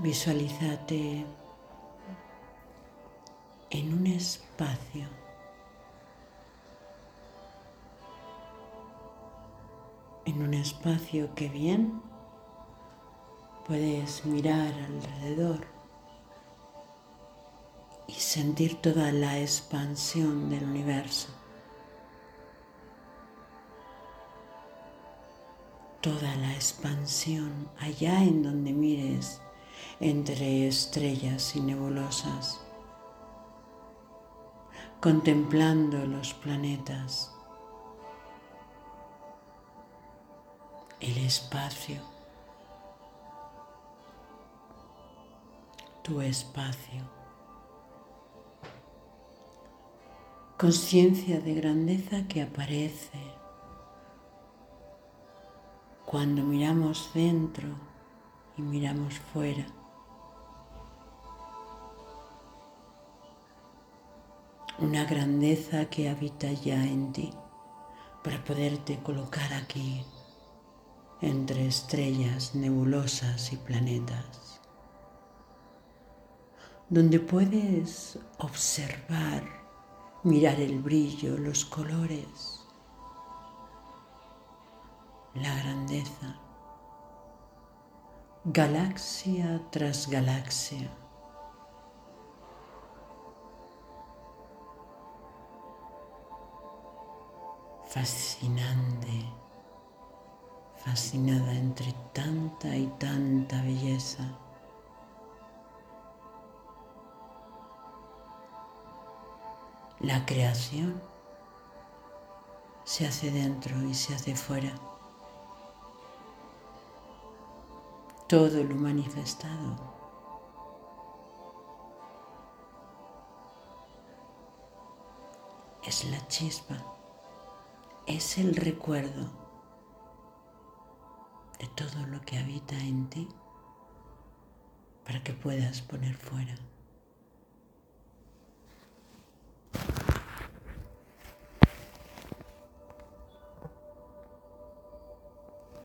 Visualízate en un espacio en un espacio que bien puedes mirar alrededor y sentir toda la expansión del universo. Toda la expansión allá en donde mires entre estrellas y nebulosas, contemplando los planetas el espacio, tu espacio. Conciencia de grandeza que aparece cuando miramos dentro y miramos fuera. Una grandeza que habita ya en ti para poderte colocar aquí entre estrellas nebulosas y planetas, donde puedes observar, mirar el brillo, los colores, la grandeza, galaxia tras galaxia. Fascinante fascinada entre tanta y tanta belleza. La creación se hace dentro y se hace fuera. Todo lo manifestado es la chispa, es el recuerdo de todo lo que habita en ti para que puedas poner fuera.